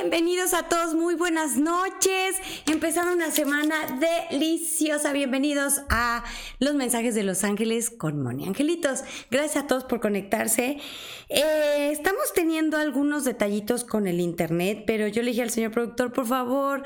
Bienvenidos a todos, muy buenas noches. Empezando una semana deliciosa. Bienvenidos a los mensajes de Los Ángeles con Moni Angelitos. Gracias a todos por conectarse. Eh, estamos teniendo algunos detallitos con el internet, pero yo le dije al señor productor, por favor,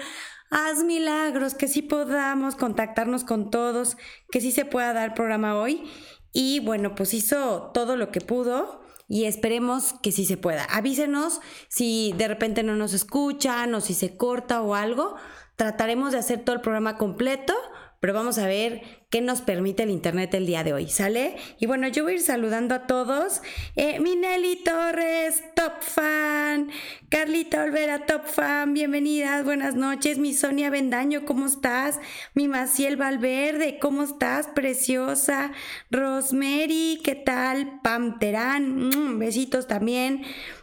haz milagros, que sí podamos contactarnos con todos, que sí se pueda dar programa hoy. Y bueno, pues hizo todo lo que pudo y esperemos que sí se pueda. Avísenos si de repente no nos escuchan o si se corta o algo. Trataremos de hacer todo el programa completo, pero vamos a ver qué nos permite el internet el día de hoy, ¿sale? Y bueno, yo voy a ir saludando a todos. Eh, Minelli Torres, top fan. Carlita Olvera, top fan, bienvenidas, buenas noches. Mi Sonia Bendaño, ¿cómo estás? Mi Maciel Valverde, ¿cómo estás? Preciosa. Rosemary, ¿qué tal? Pam Terán, mm, besitos también.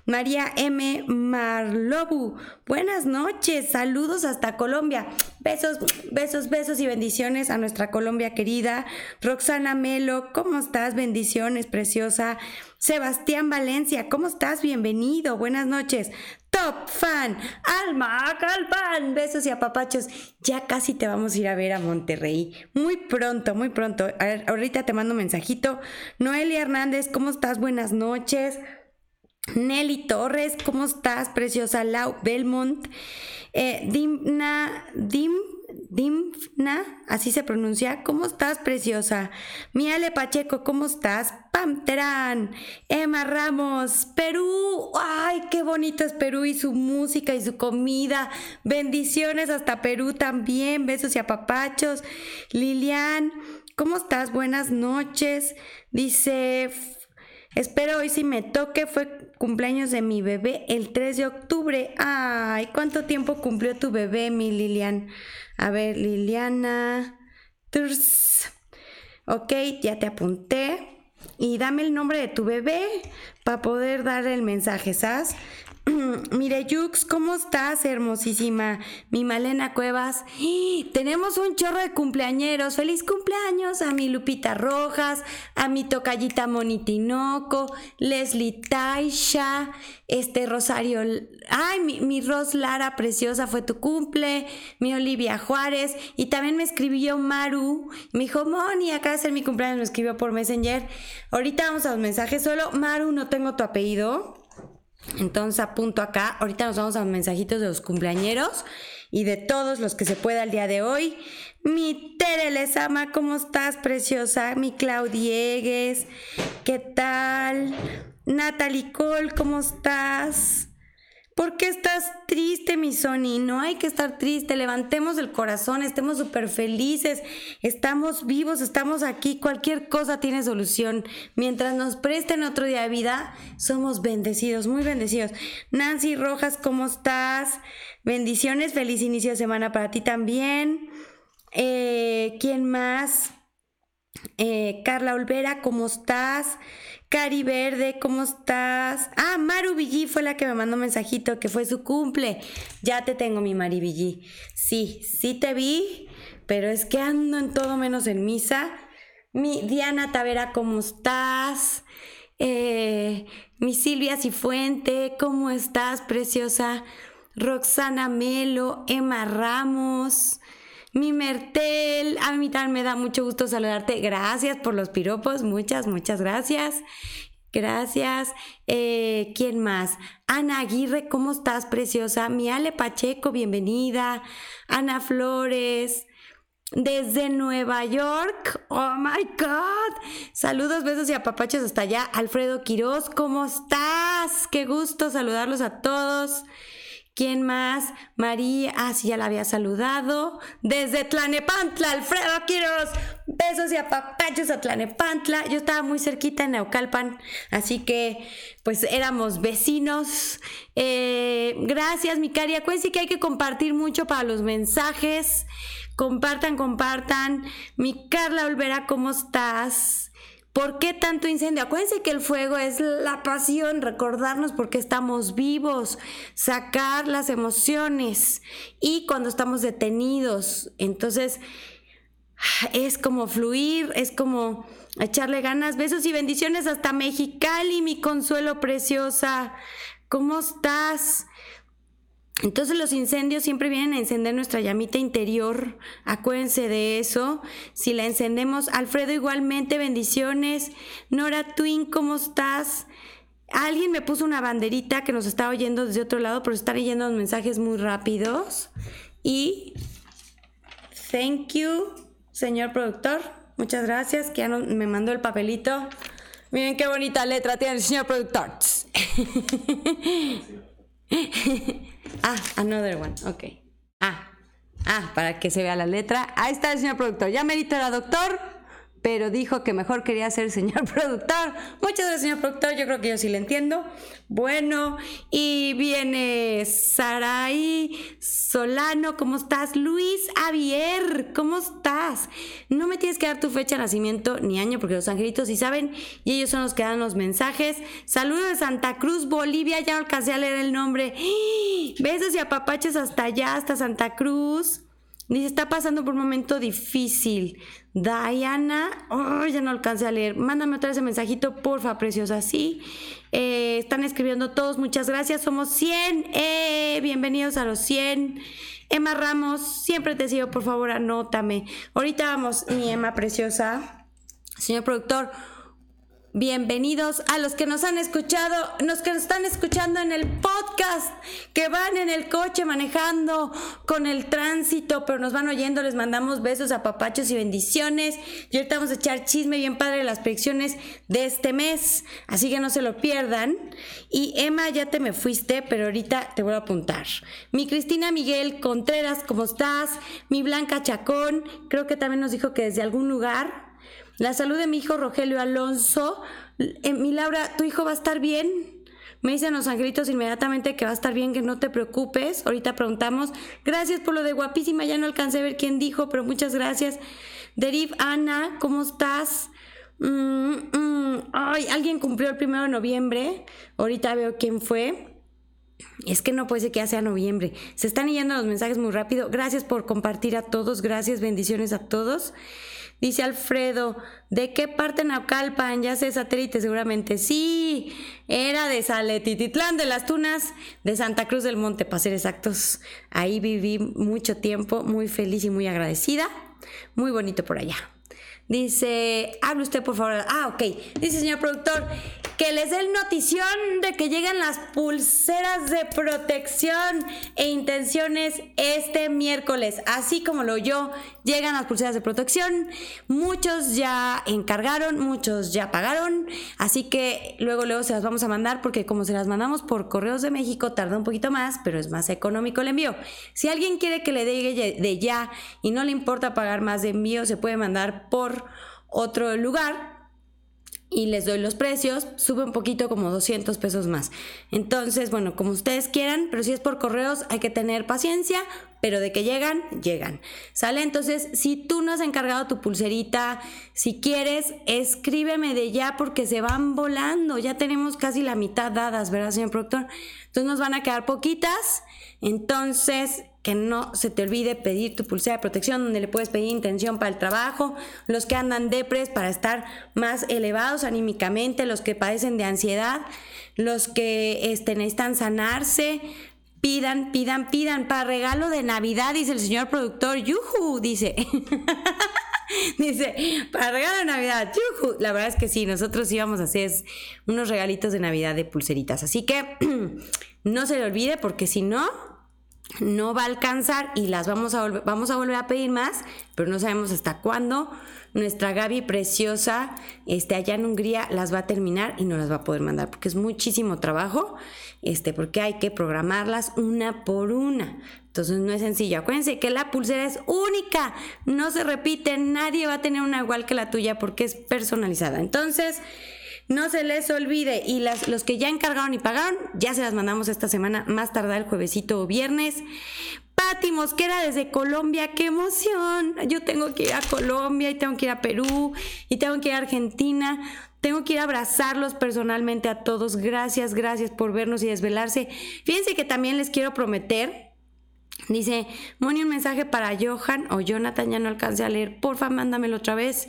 María M. Marlobu, buenas noches, saludos hasta Colombia. Besos, besos, besos y bendiciones a nuestra Colombia querida. Roxana Melo, ¿cómo estás? Bendiciones, preciosa. Sebastián Valencia, ¿cómo estás? Bienvenido, buenas noches. Top fan, Alma Calpan, besos y apapachos. Ya casi te vamos a ir a ver a Monterrey. Muy pronto, muy pronto. Ahorita te mando un mensajito. Noelia Hernández, ¿cómo estás? Buenas noches. Nelly Torres, ¿cómo estás? Preciosa Lau Belmont. Eh, Dimna, Dim, Dimna, así se pronuncia. ¿Cómo estás, preciosa? Miale Pacheco, ¿cómo estás? Pam Terán, Emma Ramos, Perú. ¡Ay, qué bonito es Perú y su música y su comida! Bendiciones hasta Perú también. Besos y apapachos. Lilian, ¿cómo estás? Buenas noches. Dice Espero hoy si me toque, fue cumpleaños de mi bebé el 3 de octubre. Ay, ¿cuánto tiempo cumplió tu bebé, mi Lilian? A ver, Liliana. Ok, ya te apunté. Y dame el nombre de tu bebé para poder dar el mensaje, ¿sabes? Mire, Yux, ¿cómo estás, hermosísima? Mi Malena Cuevas. Tenemos un chorro de cumpleañeros. ¡Feliz cumpleaños! A mi Lupita Rojas, a mi tocallita Monitinoco, Leslie Taisha, este Rosario. Ay, mi, mi Ros Lara preciosa fue tu cumple. Mi Olivia Juárez. Y también me escribió Maru. Me dijo, Moni, acá de ser mi cumpleaños. Me escribió por Messenger. Ahorita vamos a los mensajes. Solo, Maru, no tengo tu apellido. Entonces apunto acá, ahorita nos vamos a mensajitos de los cumpleañeros y de todos los que se pueda el día de hoy. Mi Tere Lezama, ¿cómo estás, preciosa? Mi Claudiegues, ¿qué tal? Natalie Cole, ¿cómo estás? ¿Por qué estás triste, mi Sony? No hay que estar triste. Levantemos el corazón, estemos súper felices. Estamos vivos, estamos aquí. Cualquier cosa tiene solución. Mientras nos presten otro día de vida, somos bendecidos, muy bendecidos. Nancy Rojas, ¿cómo estás? Bendiciones, feliz inicio de semana para ti también. Eh, ¿Quién más? Eh, Carla Olvera, ¿cómo estás? Cari Verde, ¿cómo estás? Ah, Maru Villí fue la que me mandó un mensajito que fue su cumple. Ya te tengo, mi Mari Villí. Sí, sí te vi, pero es que ando en todo menos en misa. Mi Diana Tavera, ¿cómo estás? Eh, mi Silvia Cifuente, ¿cómo estás, preciosa? Roxana Melo, Emma Ramos. Mi Mertel, a mí también me da mucho gusto saludarte. Gracias por los piropos, muchas, muchas gracias. Gracias. Eh, ¿Quién más? Ana Aguirre, ¿cómo estás, preciosa? Mi Ale Pacheco, bienvenida. Ana Flores. Desde Nueva York. Oh my God. Saludos, besos y apapachos hasta allá. Alfredo Quiroz, ¿cómo estás? Qué gusto saludarlos a todos. ¿Quién más? María, ah, sí, ya la había saludado. Desde Tlanepantla, Alfredo Quiroz. Besos y apapachos a Tlanepantla. Yo estaba muy cerquita en Naucalpan, así que pues éramos vecinos. Eh, gracias, mi cari. Acuérdense que hay que compartir mucho para los mensajes. Compartan, compartan. Mi Carla Olvera, ¿cómo estás? ¿Por qué tanto incendio? Acuérdense que el fuego es la pasión, recordarnos por qué estamos vivos, sacar las emociones y cuando estamos detenidos. Entonces, es como fluir, es como echarle ganas. Besos y bendiciones hasta Mexicali, mi consuelo preciosa. ¿Cómo estás? Entonces los incendios siempre vienen a encender nuestra llamita interior. Acuérdense de eso. Si la encendemos, Alfredo igualmente, bendiciones. Nora Twin, ¿cómo estás? Alguien me puso una banderita que nos está oyendo desde otro lado, pero está leyendo los mensajes muy rápidos. Y thank you, señor productor. Muchas gracias, que ya me mandó el papelito. Miren qué bonita letra tiene el señor productor. ah, another one, ok. Ah, ah, para que se vea la letra. Ahí está el señor productor. Ya merito era doctor pero dijo que mejor quería ser señor productor. Muchas gracias, señor productor. Yo creo que yo sí le entiendo. Bueno, y viene Sarai Solano. ¿Cómo estás? Luis Javier, ¿cómo estás? No me tienes que dar tu fecha de nacimiento ni año, porque los angelitos sí saben y ellos son los que dan los mensajes. Saludos de Santa Cruz, Bolivia. Ya alcancé a leer el nombre. Besos y apapaches hasta allá, hasta Santa Cruz. Dice, está pasando por un momento difícil. Diana, oh, ya no alcancé a leer. Mándame otra vez ese mensajito, porfa, preciosa. Sí, eh, están escribiendo todos, muchas gracias. Somos 100. Eh, bienvenidos a los 100. Emma Ramos, siempre te sigo, por favor, anótame. Ahorita vamos, mi Emma preciosa. Señor productor, Bienvenidos a los que nos han escuchado, los que nos están escuchando en el podcast, que van en el coche manejando con el tránsito, pero nos van oyendo, les mandamos besos a papachos y bendiciones. Y ahorita vamos a echar chisme bien padre de las predicciones de este mes, así que no se lo pierdan. Y Emma, ya te me fuiste, pero ahorita te voy a apuntar. Mi Cristina Miguel Contreras, ¿cómo estás? Mi Blanca Chacón, creo que también nos dijo que desde algún lugar la salud de mi hijo Rogelio Alonso. Eh, mi Laura, ¿tu hijo va a estar bien? Me dicen los angelitos inmediatamente que va a estar bien, que no te preocupes. Ahorita preguntamos. Gracias por lo de guapísima. Ya no alcancé a ver quién dijo, pero muchas gracias. Deriv Ana, ¿cómo estás? Mm, mm. Ay, alguien cumplió el primero de noviembre. Ahorita veo quién fue. Es que no puede ser que ya sea noviembre. Se están yendo los mensajes muy rápido. Gracias por compartir a todos. Gracias, bendiciones a todos. Dice Alfredo, ¿de qué parte Naucalpan? Ya sé satélite seguramente. Sí, era de Saletititlán de las Tunas, de Santa Cruz del Monte, para ser exactos. Ahí viví mucho tiempo, muy feliz y muy agradecida. Muy bonito por allá. Dice, hable usted por favor. Ah, ok. Dice, señor productor, que les dé notición de que llegan las pulseras de protección e intenciones este miércoles. Así como lo yo, llegan las pulseras de protección. Muchos ya encargaron, muchos ya pagaron. Así que luego, luego se las vamos a mandar porque como se las mandamos por correos de México, tarda un poquito más, pero es más económico el envío. Si alguien quiere que le dé de ya y no le importa pagar más de envío, se puede mandar por otro lugar y les doy los precios, sube un poquito como 200 pesos más. Entonces, bueno, como ustedes quieran, pero si es por correos hay que tener paciencia, pero de que llegan, llegan. ¿Sale? Entonces, si tú no has encargado tu pulserita, si quieres, escríbeme de ya porque se van volando. Ya tenemos casi la mitad dadas, ¿verdad, señor productor? Entonces nos van a quedar poquitas. Entonces, que no se te olvide pedir tu pulsera de protección donde le puedes pedir intención para el trabajo, los que andan depres para estar más elevados anímicamente, los que padecen de ansiedad, los que este, necesitan sanarse, pidan, pidan, pidan para regalo de Navidad, dice el señor productor, yuhu, dice. Dice, para regalo de Navidad, yuhu. La verdad es que sí, nosotros íbamos a hacer unos regalitos de Navidad de pulseritas. Así que no se le olvide porque si no, no va a alcanzar y las vamos a, vamos a volver a pedir más, pero no sabemos hasta cuándo. Nuestra Gaby preciosa, este, allá en Hungría, las va a terminar y no las va a poder mandar porque es muchísimo trabajo, este, porque hay que programarlas una por una. Entonces no es sencillo. Acuérdense que la pulsera es única, no se repite, nadie va a tener una igual que la tuya porque es personalizada. Entonces, no se les olvide. Y las, los que ya encargaron y pagaron, ya se las mandamos esta semana, más tardar el juevesito o viernes. Nati Mosquera desde Colombia, qué emoción. Yo tengo que ir a Colombia y tengo que ir a Perú y tengo que ir a Argentina. Tengo que ir a abrazarlos personalmente a todos. Gracias, gracias por vernos y desvelarse. Fíjense que también les quiero prometer. Dice, Moni, un mensaje para Johan o Jonathan, ya no alcancé a leer. Porfa, mándamelo otra vez.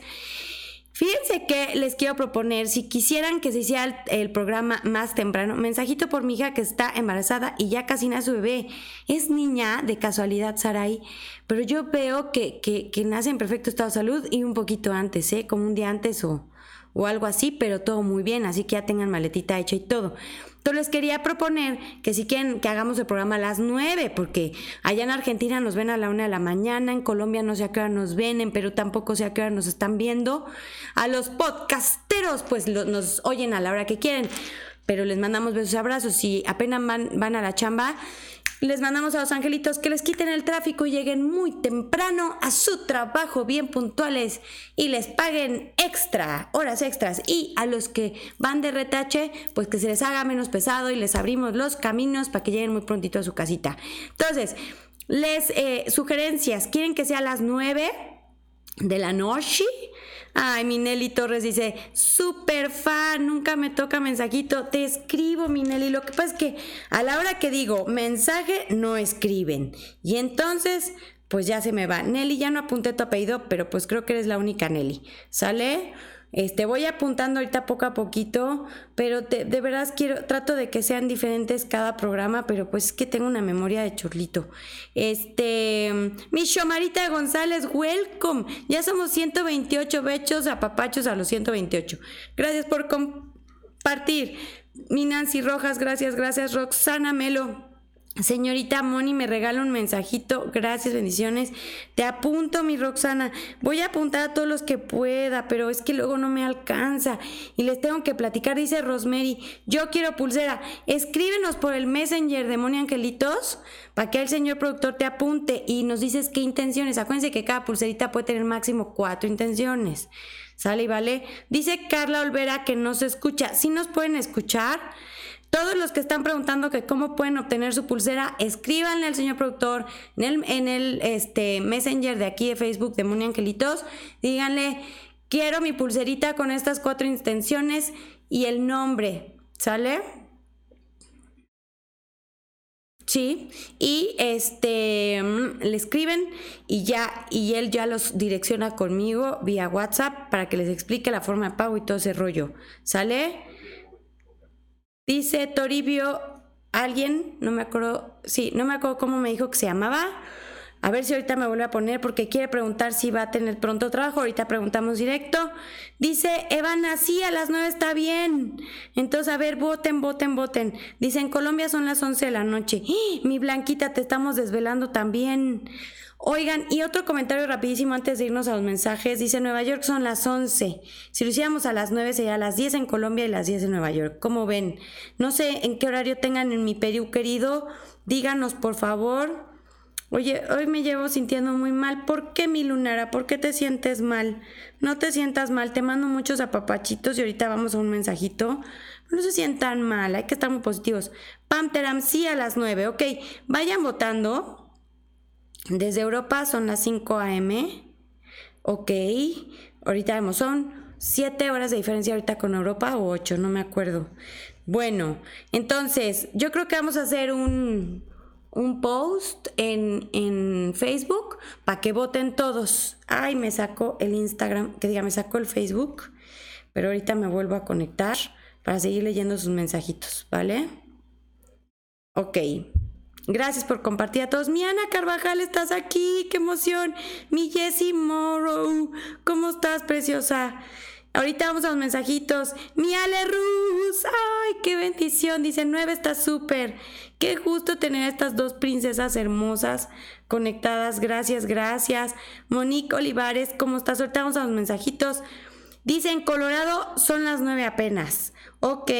Fíjense que les quiero proponer, si quisieran que se hiciera el, programa más temprano, mensajito por mi hija que está embarazada y ya casi nace su bebé. Es niña de casualidad, Sarai, pero yo veo que, que, que nace en perfecto estado de salud y un poquito antes, ¿eh? Como un día antes o, o algo así, pero todo muy bien, así que ya tengan maletita hecha y todo. Entonces les quería proponer que si quieren que hagamos el programa a las 9, porque allá en Argentina nos ven a la una de la mañana, en Colombia no sé a qué hora nos ven, en Perú tampoco sé a qué hora nos están viendo. A los podcasteros, pues nos oyen a la hora que quieren, pero les mandamos besos y abrazos. Si apenas van, van a la chamba, les mandamos a los angelitos que les quiten el tráfico y lleguen muy temprano a su trabajo, bien puntuales y les paguen extra, horas extras. Y a los que van de retache, pues que se les haga menos pesado y les abrimos los caminos para que lleguen muy prontito a su casita. Entonces, les eh, sugerencias, ¿quieren que sea a las 9 de la noche? Ay, mi Nelly Torres dice, súper fan, nunca me toca mensajito, te escribo, mi Nelly. Lo que pasa es que a la hora que digo mensaje, no escriben. Y entonces, pues ya se me va. Nelly, ya no apunté tu apellido, pero pues creo que eres la única Nelly. ¿Sale? Este, voy apuntando ahorita poco a poquito, pero de, verdad quiero, trato de que sean diferentes cada programa, pero pues es que tengo una memoria de chorlito. Este, mi Shomarita González, welcome. Ya somos 128 bechos a papachos a los 128. Gracias por compartir. Mi Nancy Rojas, gracias, gracias. Roxana Melo. Señorita Moni me regala un mensajito, gracias, bendiciones. Te apunto, mi Roxana. Voy a apuntar a todos los que pueda, pero es que luego no me alcanza. Y les tengo que platicar, dice Rosemary. Yo quiero pulsera. Escríbenos por el Messenger de Moni Angelitos para que el señor productor te apunte y nos dices qué intenciones. Acuérdense que cada pulserita puede tener máximo cuatro intenciones. ¿Sale y vale? Dice Carla Olvera que no se escucha. Si nos pueden escuchar. Todos los que están preguntando que cómo pueden obtener su pulsera, escríbanle al señor productor en el, este, Messenger de aquí de Facebook de Moni Angelitos. Díganle, quiero mi pulserita con estas cuatro intenciones y el nombre. ¿Sale? Sí, y este mm, le escriben y ya, y él ya los direcciona conmigo vía WhatsApp para que les explique la forma de pago y todo ese rollo. ¿Sale? Dice Toribio, alguien, no me acuerdo, sí, no me acuerdo cómo me dijo que se llamaba. A ver si ahorita me vuelve a poner porque quiere preguntar si va a tener pronto trabajo. Ahorita preguntamos directo. Dice, Evana, sí, a las nueve está bien. Entonces, a ver, voten, voten, voten. Dice, en Colombia son las 11 de la noche. ¡Ah! Mi Blanquita, te estamos desvelando también. Oigan, y otro comentario rapidísimo antes de irnos a los mensajes. Dice, Nueva York son las 11. Si lo hiciéramos a las 9 sería las 10 en Colombia y las 10 en Nueva York. ¿Cómo ven? No sé en qué horario tengan en mi Perú, querido. Díganos, por favor. Oye, hoy me llevo sintiendo muy mal. ¿Por qué, mi lunara? ¿Por qué te sientes mal? No te sientas mal. Te mando muchos apapachitos y ahorita vamos a un mensajito. No se sientan mal. Hay que estar muy positivos. Pamteram, sí a las 9. Ok, vayan votando. Desde Europa son las 5 a.m. Ok, ahorita vemos, son 7 horas de diferencia ahorita con Europa o 8, no me acuerdo. Bueno, entonces yo creo que vamos a hacer un, un post en, en Facebook para que voten todos. Ay, me sacó el Instagram, que diga, me sacó el Facebook, pero ahorita me vuelvo a conectar para seguir leyendo sus mensajitos, ¿vale? Ok. Gracias por compartir a todos. Mi Ana Carvajal, estás aquí, qué emoción. Mi Jessie Morrow, ¿cómo estás, preciosa? Ahorita vamos a los mensajitos. Mi Ale Ruz, ay, qué bendición. Dice, nueve está súper. Qué gusto tener a estas dos princesas hermosas conectadas. Gracias, gracias. Monique Olivares, ¿cómo estás? Ahorita vamos a los mensajitos. Dice, en Colorado son las nueve apenas. Ok,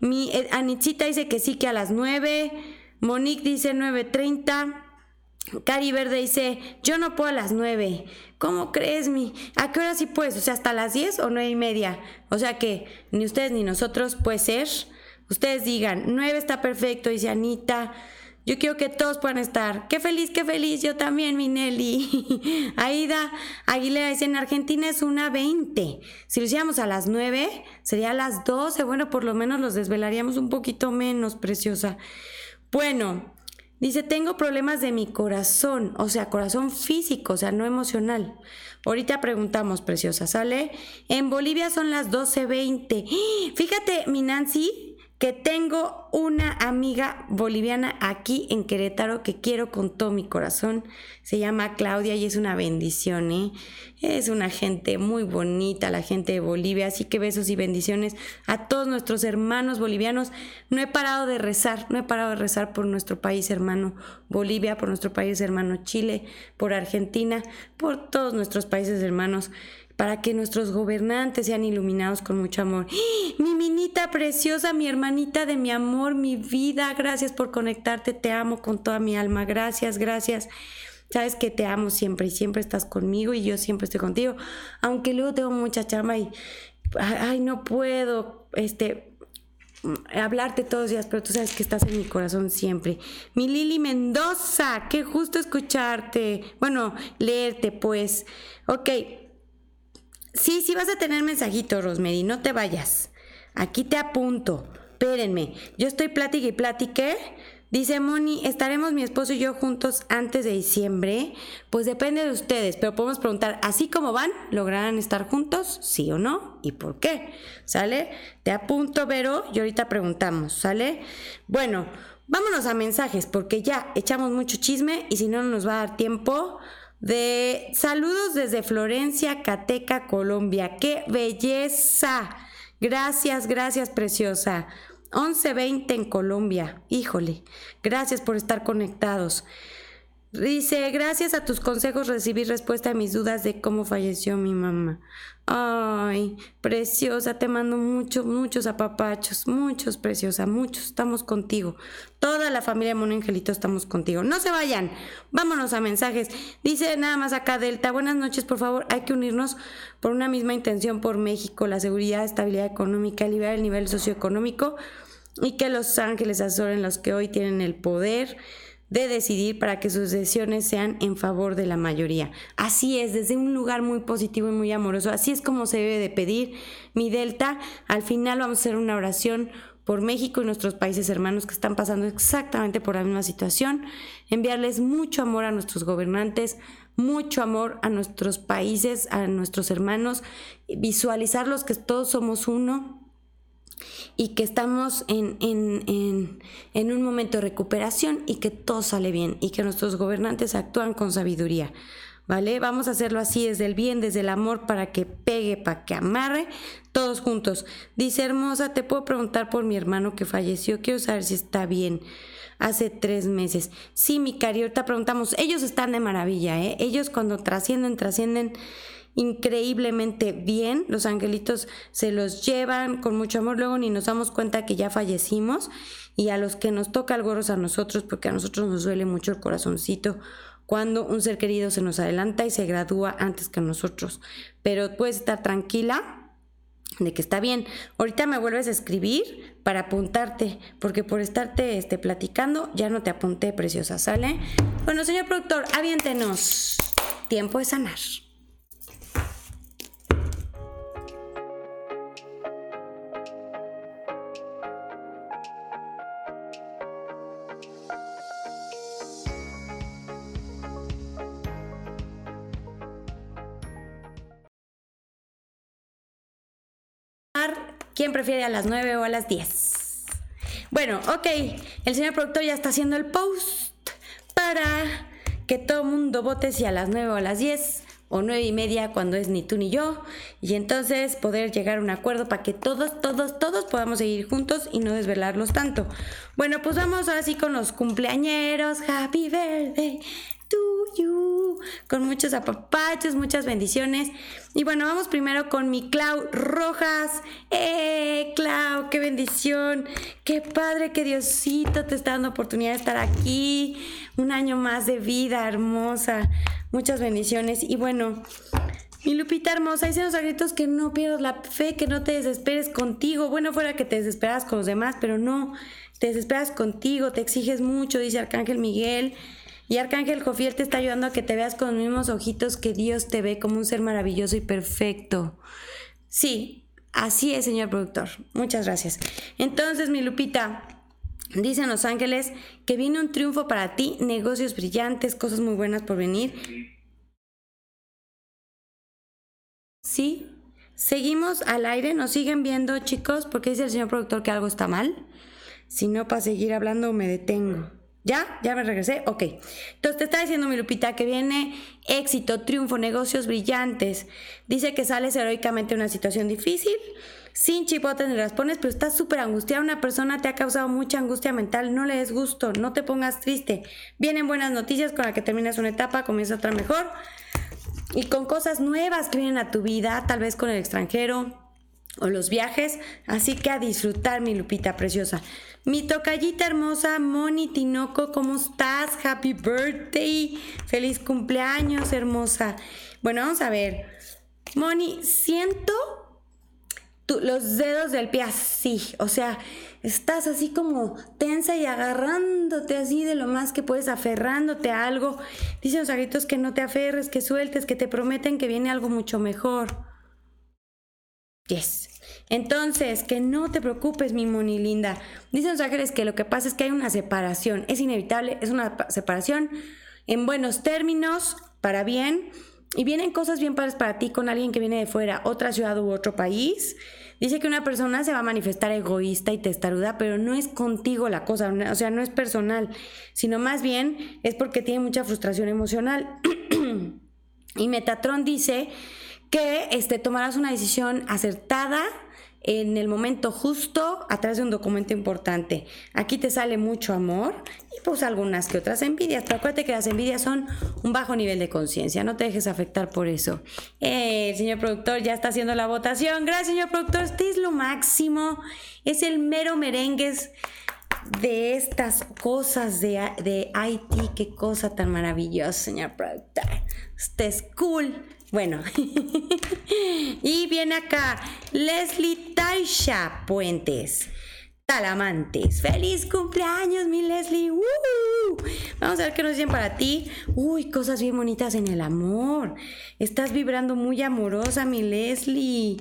mi eh, Anichita dice que sí, que a las nueve. Monique dice 9.30. Cari Verde dice, yo no puedo a las 9. ¿Cómo crees, mi? ¿A qué hora sí puedes? O sea, hasta las 10 o 9 y media. O sea que ni ustedes ni nosotros puede ser. Ustedes digan, 9 está perfecto, dice Anita. Yo quiero que todos puedan estar. Qué feliz, qué feliz. Yo también, mi Nelly. Aida Aguilera dice, en Argentina es una 20. Si lo hiciéramos a las 9, sería a las 12. Bueno, por lo menos los desvelaríamos un poquito menos, preciosa. Bueno, dice, tengo problemas de mi corazón, o sea, corazón físico, o sea, no emocional. Ahorita preguntamos, preciosa, ¿sale? En Bolivia son las 12.20. Fíjate, mi Nancy, que tengo una amiga boliviana aquí en Querétaro que quiero con todo mi corazón. Se llama Claudia y es una bendición, ¿eh? Es una gente muy bonita, la gente de Bolivia, así que besos y bendiciones a todos nuestros hermanos bolivianos. No he parado de rezar, no he parado de rezar por nuestro país hermano Bolivia, por nuestro país hermano Chile, por Argentina, por todos nuestros países hermanos para que nuestros gobernantes sean iluminados con mucho amor. ¡Ah! Mi minita preciosa, mi hermanita de mi amor, mi vida, gracias por conectarte, te amo con toda mi alma, gracias, gracias. Sabes que te amo siempre y siempre estás conmigo y yo siempre estoy contigo, aunque luego tengo mucha chama y, ay, no puedo, este, hablarte todos los días, pero tú sabes que estás en mi corazón siempre. Mi Lili Mendoza, qué justo escucharte. Bueno, leerte, pues. Ok, Sí, sí vas a tener mensajito, Rosemary, no te vayas. Aquí te apunto. Espérenme, yo estoy plática y platique. Dice Moni, ¿estaremos mi esposo y yo juntos antes de diciembre? Pues depende de ustedes, pero podemos preguntar, así como van, ¿lograrán estar juntos? ¿Sí o no? ¿Y por qué? ¿Sale? Te apunto, Vero, y ahorita preguntamos, ¿sale? Bueno, vámonos a mensajes, porque ya echamos mucho chisme y si no, no nos va a dar tiempo de saludos desde Florencia, Cateca, Colombia. ¡Qué belleza! Gracias, gracias, preciosa. 11.20 en Colombia. Híjole, gracias por estar conectados. Dice, gracias a tus consejos recibí respuesta a mis dudas de cómo falleció mi mamá. Ay, preciosa, te mando muchos, muchos apapachos, muchos, preciosa, muchos. Estamos contigo. Toda la familia Mono Angelito estamos contigo. No se vayan, vámonos a mensajes. Dice nada más acá Delta, buenas noches, por favor, hay que unirnos por una misma intención por México, la seguridad, estabilidad económica, liberar el nivel socioeconómico y que los ángeles asesoren los que hoy tienen el poder de decidir para que sus decisiones sean en favor de la mayoría. Así es, desde un lugar muy positivo y muy amoroso. Así es como se debe de pedir mi Delta. Al final vamos a hacer una oración por México y nuestros países hermanos que están pasando exactamente por la misma situación. Enviarles mucho amor a nuestros gobernantes, mucho amor a nuestros países, a nuestros hermanos, visualizarlos que todos somos uno, y que estamos en, en, un momento de recuperación y que todo sale bien y que nuestros gobernantes actúan con sabiduría. ¿Vale? Vamos a hacerlo así desde el bien, desde el amor, para que pegue, para que amarre, todos juntos. Dice hermosa, te puedo preguntar por mi hermano que falleció, quiero saber si está bien. Hace tres meses. Sí, mi cari, ahorita preguntamos, ellos están de maravilla, ¿eh? Ellos cuando trascienden, trascienden increíblemente bien. Los angelitos se los llevan con mucho amor. Luego ni nos damos cuenta que ya fallecimos. Y a los que nos toca algo a nosotros, porque a nosotros nos duele mucho el corazoncito cuando un ser querido se nos adelanta y se gradúa antes que nosotros. Pero puedes estar tranquila de que está bien. Ahorita me vuelves a escribir para apuntarte, porque por estarte este, platicando ya no te apunté, preciosa, ¿sale? Bueno, señor productor, aviéntenos. Tiempo de sanar. Prefiere a las 9 o a las 10? Bueno, ok, el señor productor ya está haciendo el post para que todo mundo vote si a las 9 o a las 10 o 9 y media cuando es ni tú ni yo y entonces poder llegar a un acuerdo para que todos, todos, todos podamos seguir juntos y no desvelarlos tanto. Bueno, pues vamos ahora sí con los cumpleañeros. Happy birthday Con muchos apapachos, muchas bendiciones. Y bueno, vamos primero con mi Clau Rojas. ¡Eh, Clau! ¡Qué bendición! ¡Qué padre que Diosito te está dando oportunidad de estar aquí! Un año más de vida hermosa. Muchas bendiciones. Y bueno, mi Lupita hermosa, dicen los gritos que no pierdas la fe, que no te desesperes contigo. Bueno, fuera que te desesperas con los demás, pero no, te desesperas contigo, te exiges mucho, dice Arcángel Miguel. Y Arcángel Jofiel te está ayudando a que te veas con los mismos ojitos que Dios te ve como un ser maravilloso y perfecto. Sí, así es, señor productor. Muchas gracias. Entonces, mi Lupita, dicen los ángeles que viene un triunfo para ti, negocios brillantes, cosas muy buenas por venir. Sí, seguimos al aire, nos siguen viendo, chicos, porque dice el señor productor que algo está mal. Si no, para seguir hablando me detengo. ¿Ya? ¿Ya me regresé? Ok. Entonces te está diciendo mi Lupita que viene éxito, triunfo, negocios brillantes. Dice que sales heroicamente de una situación difícil, sin chipotes ni raspones, pero estás súper angustiada. Una persona te ha causado mucha angustia mental. No le des gusto, no te pongas triste. Vienen buenas noticias con la que terminas una etapa, comienza otra mejor. Y con cosas nuevas que vienen a tu vida, tal vez con el extranjero o los viajes. Así que a disfrutar, mi Lupita preciosa. Mi tocallita hermosa, Moni Tinoco, ¿cómo estás? Happy birthday. Feliz cumpleaños, hermosa. Bueno, vamos a ver. Moni, siento los dedos del pie así, o sea, estás así como tensa y agarrándote así de lo más que puedes, aferrándote a algo. Dicen los agritos que no te aferres, que sueltes, que te prometen que viene algo mucho mejor. Yes. Entonces, que no te preocupes, mi moni linda. Dicen los ángeles que lo que pasa es que hay una separación. Es inevitable, es una separación en buenos términos, para bien. Y vienen cosas bien padres para ti con alguien que viene de fuera, otra ciudad u otro país. Dice que una persona se va a manifestar egoísta y testaruda, pero no es contigo la cosa, o sea, no es personal, sino más bien es porque tiene mucha frustración emocional. y Metatron dice que este, tomarás una decisión acertada en el momento justo a través de un documento importante. Aquí te sale mucho amor y pues algunas que otras envidias, pero acuérdate que las envidias son un bajo nivel de conciencia, no te dejes afectar por eso. el señor productor ya está haciendo la votación. Gracias, señor productor, este es lo máximo. Es el mero merengues de estas cosas de, de Haití. Qué cosa tan maravillosa, señor productor. Este es cool. Bueno, y viene acá Leslie Taisha Puentes. Talamantes. ¡Feliz cumpleaños, mi Leslie! Vamos a ver qué nos dicen para ti. Uy, cosas bien bonitas en el amor. Estás vibrando muy amorosa, mi Leslie.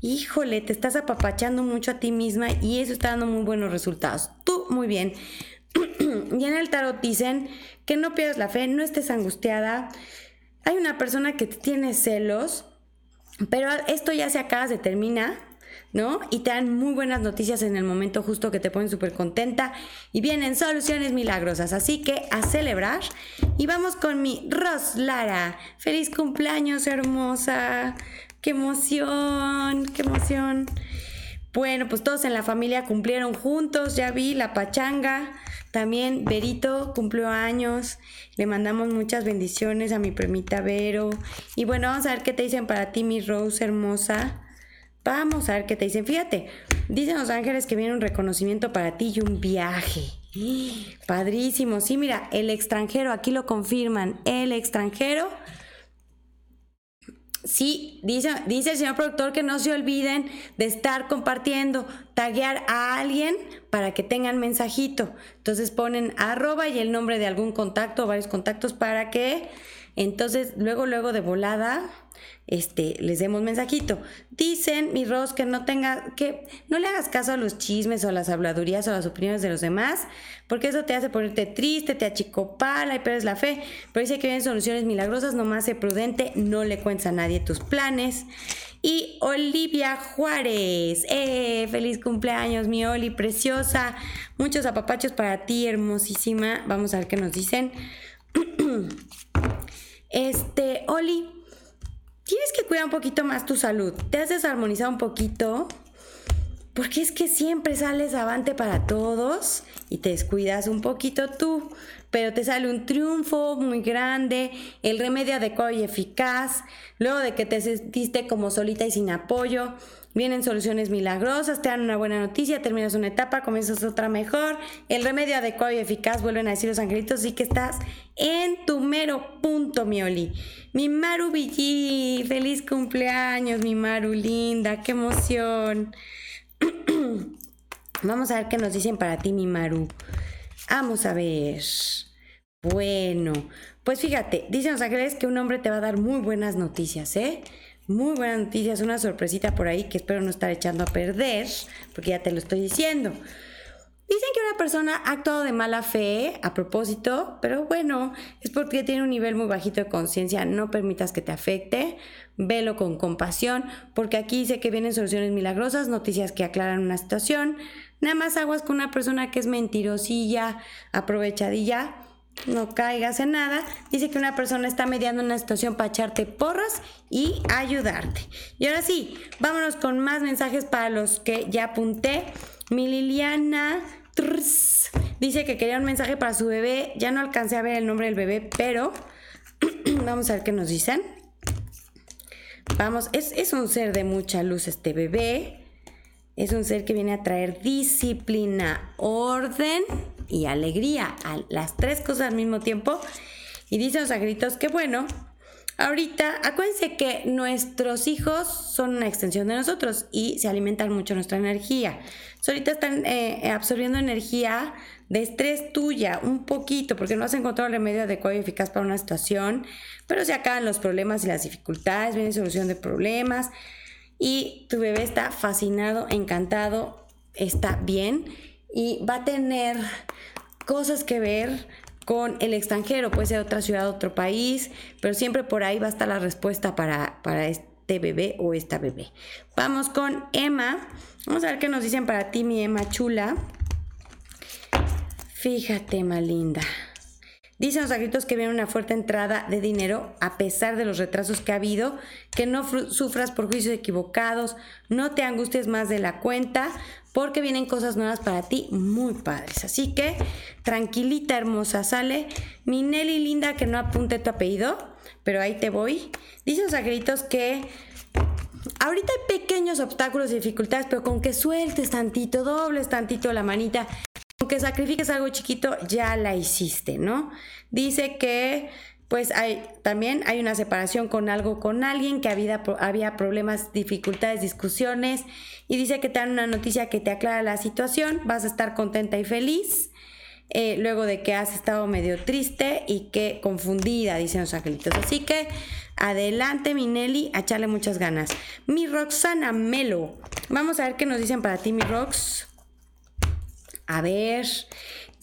Híjole, te estás apapachando mucho a ti misma y eso está dando muy buenos resultados. Tú, muy bien. y en el tarot dicen que no pierdas la fe, no estés angustiada hay una persona que tiene celos, pero esto ya se acaba, se termina, ¿no? Y te dan muy buenas noticias en el momento justo que te ponen súper contenta y vienen soluciones milagrosas. Así que a celebrar. Y vamos con mi Ros Lara. Feliz cumpleaños, hermosa. Qué emoción, qué emoción. Bueno, pues todos en la familia cumplieron juntos, ya vi la pachanga. También Berito cumplió años. Le mandamos muchas bendiciones a mi premita Vero. Y bueno, vamos a ver qué te dicen para ti, mi Rose hermosa. Vamos a ver qué te dicen. Fíjate, dicen los ángeles que viene un reconocimiento para ti y un viaje. Padrísimo. Sí, mira, el extranjero, aquí lo confirman. El extranjero Sí, dice, dice el señor productor que no se olviden de estar compartiendo, taguear a alguien para que tengan mensajito. Entonces ponen arroba y el nombre de algún contacto o varios contactos para que entonces luego, luego de volada este, les demos mensajito. Dicen, mi Ros, que no tenga, que no le hagas caso a los chismes o a las habladurías o a las opiniones de los demás, porque eso te hace ponerte triste, te achicopala y pierdes la fe. Pero dice que vienen soluciones milagrosas, nomás sé prudente, no le cuentes a nadie tus planes. Y Olivia Juárez, eh, feliz cumpleaños, mi Oli, preciosa. Muchos apapachos para ti, hermosísima. Vamos a ver qué nos dicen. este, Oli, tienes que cuidar un poquito más tu salud. Te has desarmonizado un poquito. Porque es que siempre sales avante para todos y te descuidas un poquito tú, pero te sale un triunfo muy grande, el remedio adecuado y eficaz, luego de que te sentiste como solita y sin apoyo, vienen soluciones milagrosas, te dan una buena noticia, terminas una etapa, comienzas otra mejor, el remedio adecuado y eficaz, vuelven a decir los angelitos, y que estás en tu mero punto, mi Oli. Mi Maru Villi, feliz cumpleaños, mi Maru linda, qué emoción. Vamos a ver qué nos dicen para ti, mi Maru. Vamos a ver. Bueno, pues fíjate, dicen los ángeles que un hombre te va a dar muy buenas noticias, ¿eh? Muy buenas noticias, una sorpresita por ahí que espero no estar echando a perder, porque ya te lo estoy diciendo. Dicen que una persona ha actuado de mala fe a propósito, pero bueno, es porque tiene un nivel muy bajito de conciencia. No permitas que te afecte, velo con compasión, porque aquí dice que vienen soluciones milagrosas, noticias que aclaran una situación. Nada más aguas con una persona que es mentirosilla, aprovechadilla no caigas en nada. Dice que una persona está mediando una situación para echarte porras y ayudarte. Y ahora sí, vámonos con más mensajes para los que ya apunté. Mi Liliana dice que quería un mensaje para su bebé. Ya no alcancé a ver el nombre del bebé, pero vamos a ver qué nos dicen. Vamos, es, es un ser de mucha luz este bebé. Es un ser que viene a traer disciplina, orden y alegría, a las tres cosas al mismo tiempo. Y dice los agritos que bueno, ahorita acuérdense que nuestros hijos son una extensión de nosotros y se alimentan mucho nuestra energía. ahorita están eh, absorbiendo energía de estrés tuya, un poquito, porque no has encontrado el remedio adecuado y eficaz para una situación, pero se acaban los problemas y las dificultades, viene solución de problemas y tu bebé está fascinado, encantado, está bien y va a tener cosas que ver con el extranjero, puede ser otra ciudad, otro país, pero siempre por ahí va a estar la respuesta para, para este bebé o esta bebé. Vamos con Emma. Vamos a ver qué nos dicen para ti, mi Emma chula. Fíjate, Emma linda. Dicen los agritos que viene una fuerte entrada de dinero a pesar de los retrasos que ha habido, que no sufras por juicios equivocados, no te angusties más de la cuenta, porque vienen cosas nuevas para ti muy padres. Así que tranquilita, hermosa, sale. Mi Nelly linda, que no apunte tu apellido, pero ahí te voy. Dicen los agritos que ahorita hay pequeños obstáculos y dificultades, pero con que sueltes tantito, dobles tantito la manita que sacrifiques algo chiquito, ya la hiciste, ¿no? Dice que pues hay, también hay una separación con algo, con alguien, que había, había problemas, dificultades, discusiones, y dice que te dan una noticia que te aclara la situación, vas a estar contenta y feliz, eh, luego de que has estado medio triste y que confundida, dicen los angelitos. Así que adelante, mi Nelly, a echarle muchas ganas. Mi Roxana Melo, vamos a ver qué nos dicen para ti, mi Rox. A ver,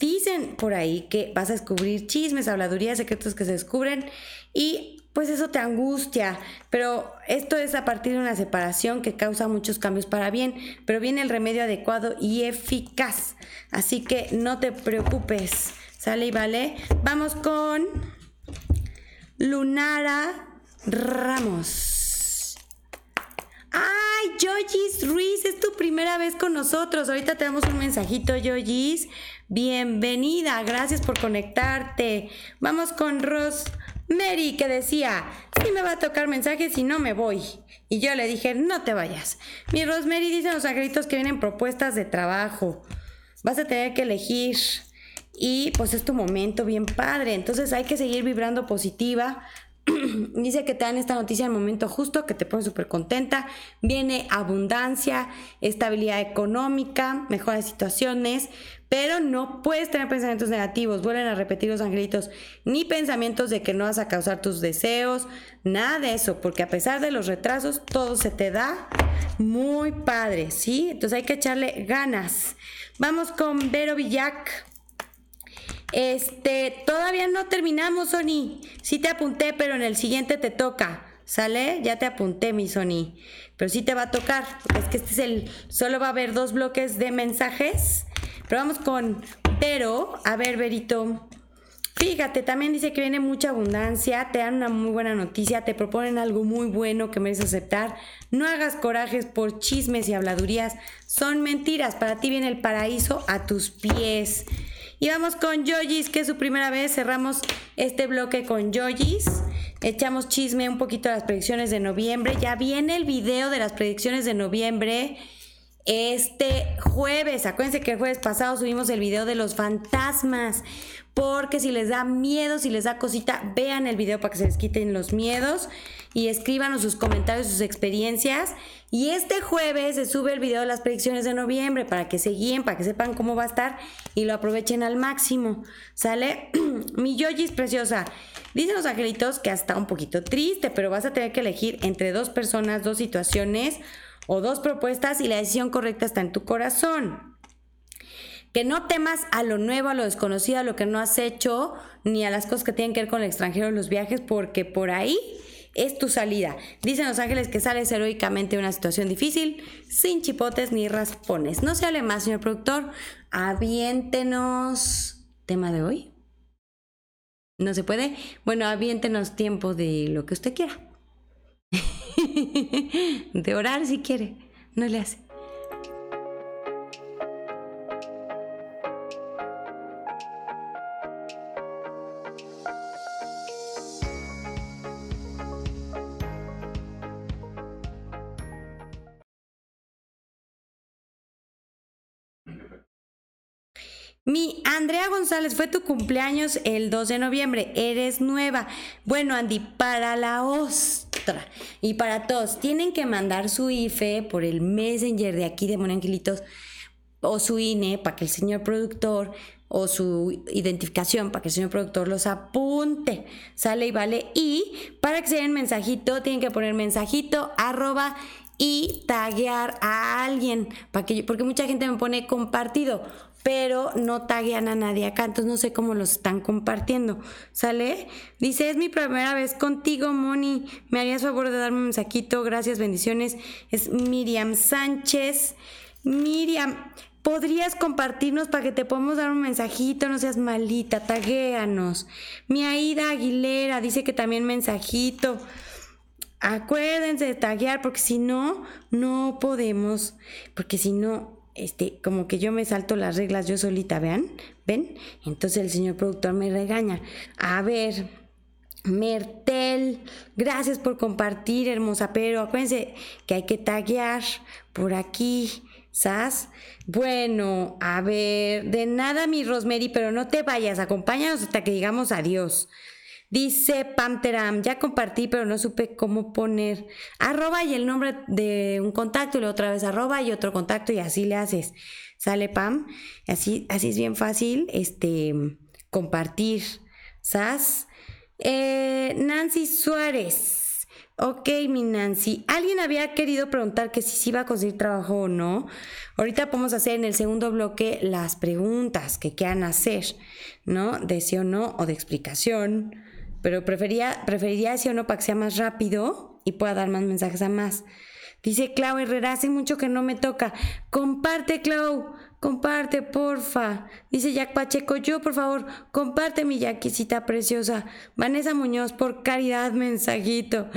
dicen por ahí que vas a descubrir chismes, habladurías, secretos que se descubren y pues eso te angustia, pero esto es a partir de una separación que causa muchos cambios para bien, pero viene el remedio adecuado y eficaz. Así que no te preocupes, sale y vale. Vamos con Lunara Ramos. ¡Ay, Yoyis Ruiz! Es tu primera vez con nosotros. Ahorita te damos un mensajito, Yoyis. Bienvenida, gracias por conectarte. Vamos con Rosemary, que decía, sí me va a tocar mensajes y no me voy. Y yo le dije, no te vayas. Mi Rosemary dice en los angelitos que vienen propuestas de trabajo. Vas a tener que elegir. Y pues es tu momento bien padre. Entonces hay que seguir vibrando positiva Dice que te dan esta noticia en el momento justo, que te pone súper contenta. Viene abundancia, estabilidad económica, mejores situaciones, pero no puedes tener pensamientos negativos. Vuelven a repetir los angelitos, ni pensamientos de que no vas a causar tus deseos, nada de eso, porque a pesar de los retrasos, todo se te da muy padre, ¿sí? Entonces hay que echarle ganas. Vamos con Vero Villac. Este, todavía no terminamos, Sony. Sí te apunté, pero en el siguiente te toca. ¿Sale? Ya te apunté, mi Sony. Pero sí te va a tocar. Es que este es el. Solo va a haber dos bloques de mensajes. Pero vamos con Pero. A ver, Verito. Fíjate, también dice que viene mucha abundancia, te dan una muy buena noticia, te proponen algo muy bueno que mereces aceptar. No hagas corajes por chismes y habladurías, son mentiras. Para ti viene el paraíso a tus pies. Y vamos con Yojis, que es su primera vez. Cerramos este bloque con Yojis. Echamos chisme un poquito de las predicciones de noviembre. Ya viene el video de las predicciones de noviembre. este jueves. Acuérdense que el jueves pasado subimos el video de los fantasmas. Porque si les da miedo, si les da cosita, vean el video para que se les quiten los miedos y escríbanos sus comentarios, sus experiencias. Y este jueves se sube el video de las predicciones de noviembre para que se guíen, para que sepan cómo va a estar y lo aprovechen al máximo. ¿Sale? Mi Yoyi es preciosa. Dicen los angelitos que hasta un poquito triste, pero vas a tener que elegir entre dos personas, dos situaciones o dos propuestas y la decisión correcta está en tu corazón. Que no temas a lo nuevo, a lo desconocido, a lo que no has hecho, ni a las cosas que tienen que ver con el extranjero, los viajes, porque por ahí es tu salida. Dicen los ángeles que sales heroicamente de una situación difícil, sin chipotes ni raspones. No se hable más, señor productor. Aviéntenos. ¿Tema de hoy? ¿No se puede? Bueno, aviéntenos tiempo de lo que usted quiera. de orar si quiere. No le hace. Mi Andrea González, fue tu cumpleaños el 2 de noviembre. Eres nueva. Bueno, Andy, para la ostra y para todos, tienen que mandar su IFE por el Messenger de aquí de Monanquilitos o su INE para que el señor productor o su identificación para que el señor productor los apunte. Sale y vale. Y para que se den mensajito, tienen que poner mensajito arroba y taguear a alguien. Para que, porque mucha gente me pone compartido pero no taguean a nadie acá, entonces no sé cómo los están compartiendo. ¿Sale? Dice, es mi primera vez contigo, Moni. ¿Me harías favor de darme un mensajito? Gracias, bendiciones. Es Miriam Sánchez. Miriam, ¿podrías compartirnos para que te podamos dar un mensajito? No seas malita, taguéanos. Mi Aida Aguilera dice que también mensajito. Acuérdense de taguear porque si no, no podemos. Porque si no, este, como que yo me salto las reglas yo solita, vean, ven, entonces el señor productor me regaña. A ver, Mertel, gracias por compartir, hermosa, pero acuérdense que hay que taguear por aquí, ¿sas? Bueno, a ver, de nada mi Rosemary, pero no te vayas, acompáñanos hasta que digamos adiós. Dice Pamteram, ya compartí, pero no supe cómo poner arroba y el nombre de un contacto y luego otra vez arroba y otro contacto y así le haces. Sale Pam, así, así es bien fácil este, compartir. ¿Sas? Eh, Nancy Suárez. Ok, mi Nancy. Alguien había querido preguntar que si se iba a conseguir trabajo o no. Ahorita podemos hacer en el segundo bloque las preguntas que quieran hacer, ¿no? De sí o no o de explicación pero prefería, preferiría ese o no para que sea más rápido y pueda dar más mensajes a más. Dice Clau Herrera, hace mucho que no me toca. Comparte, Clau, comparte, porfa. Dice Jack Pacheco, yo, por favor, comparte mi yaquisita preciosa. Vanessa Muñoz, por caridad, mensajito.